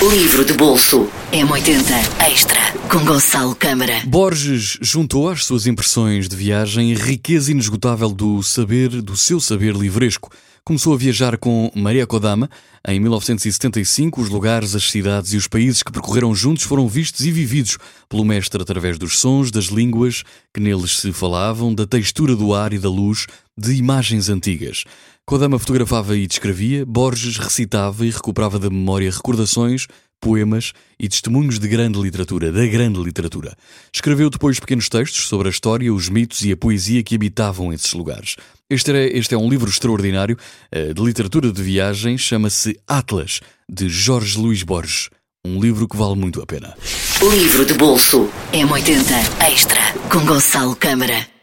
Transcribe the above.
Livro de bolso. M80 Extra com Gonçalo Câmara. Borges juntou às suas impressões de viagem riqueza inesgotável do saber, do seu saber livresco. Começou a viajar com Maria Kodama. Em 1975, os lugares, as cidades e os países que percorreram juntos foram vistos e vividos pelo mestre através dos sons, das línguas que neles se falavam, da textura do ar e da luz, de imagens antigas. Kodama fotografava e descrevia, Borges recitava e recuperava da memória recordações, poemas e testemunhos de grande literatura, da grande literatura. Escreveu depois pequenos textos sobre a história, os mitos e a poesia que habitavam esses lugares. Este é, este é um livro extraordinário eh, de literatura de viagem, chama-se Atlas, de Jorge Luís Borges. Um livro que vale muito a pena. Livro de bolso M80 Extra com Gonçalo Câmara.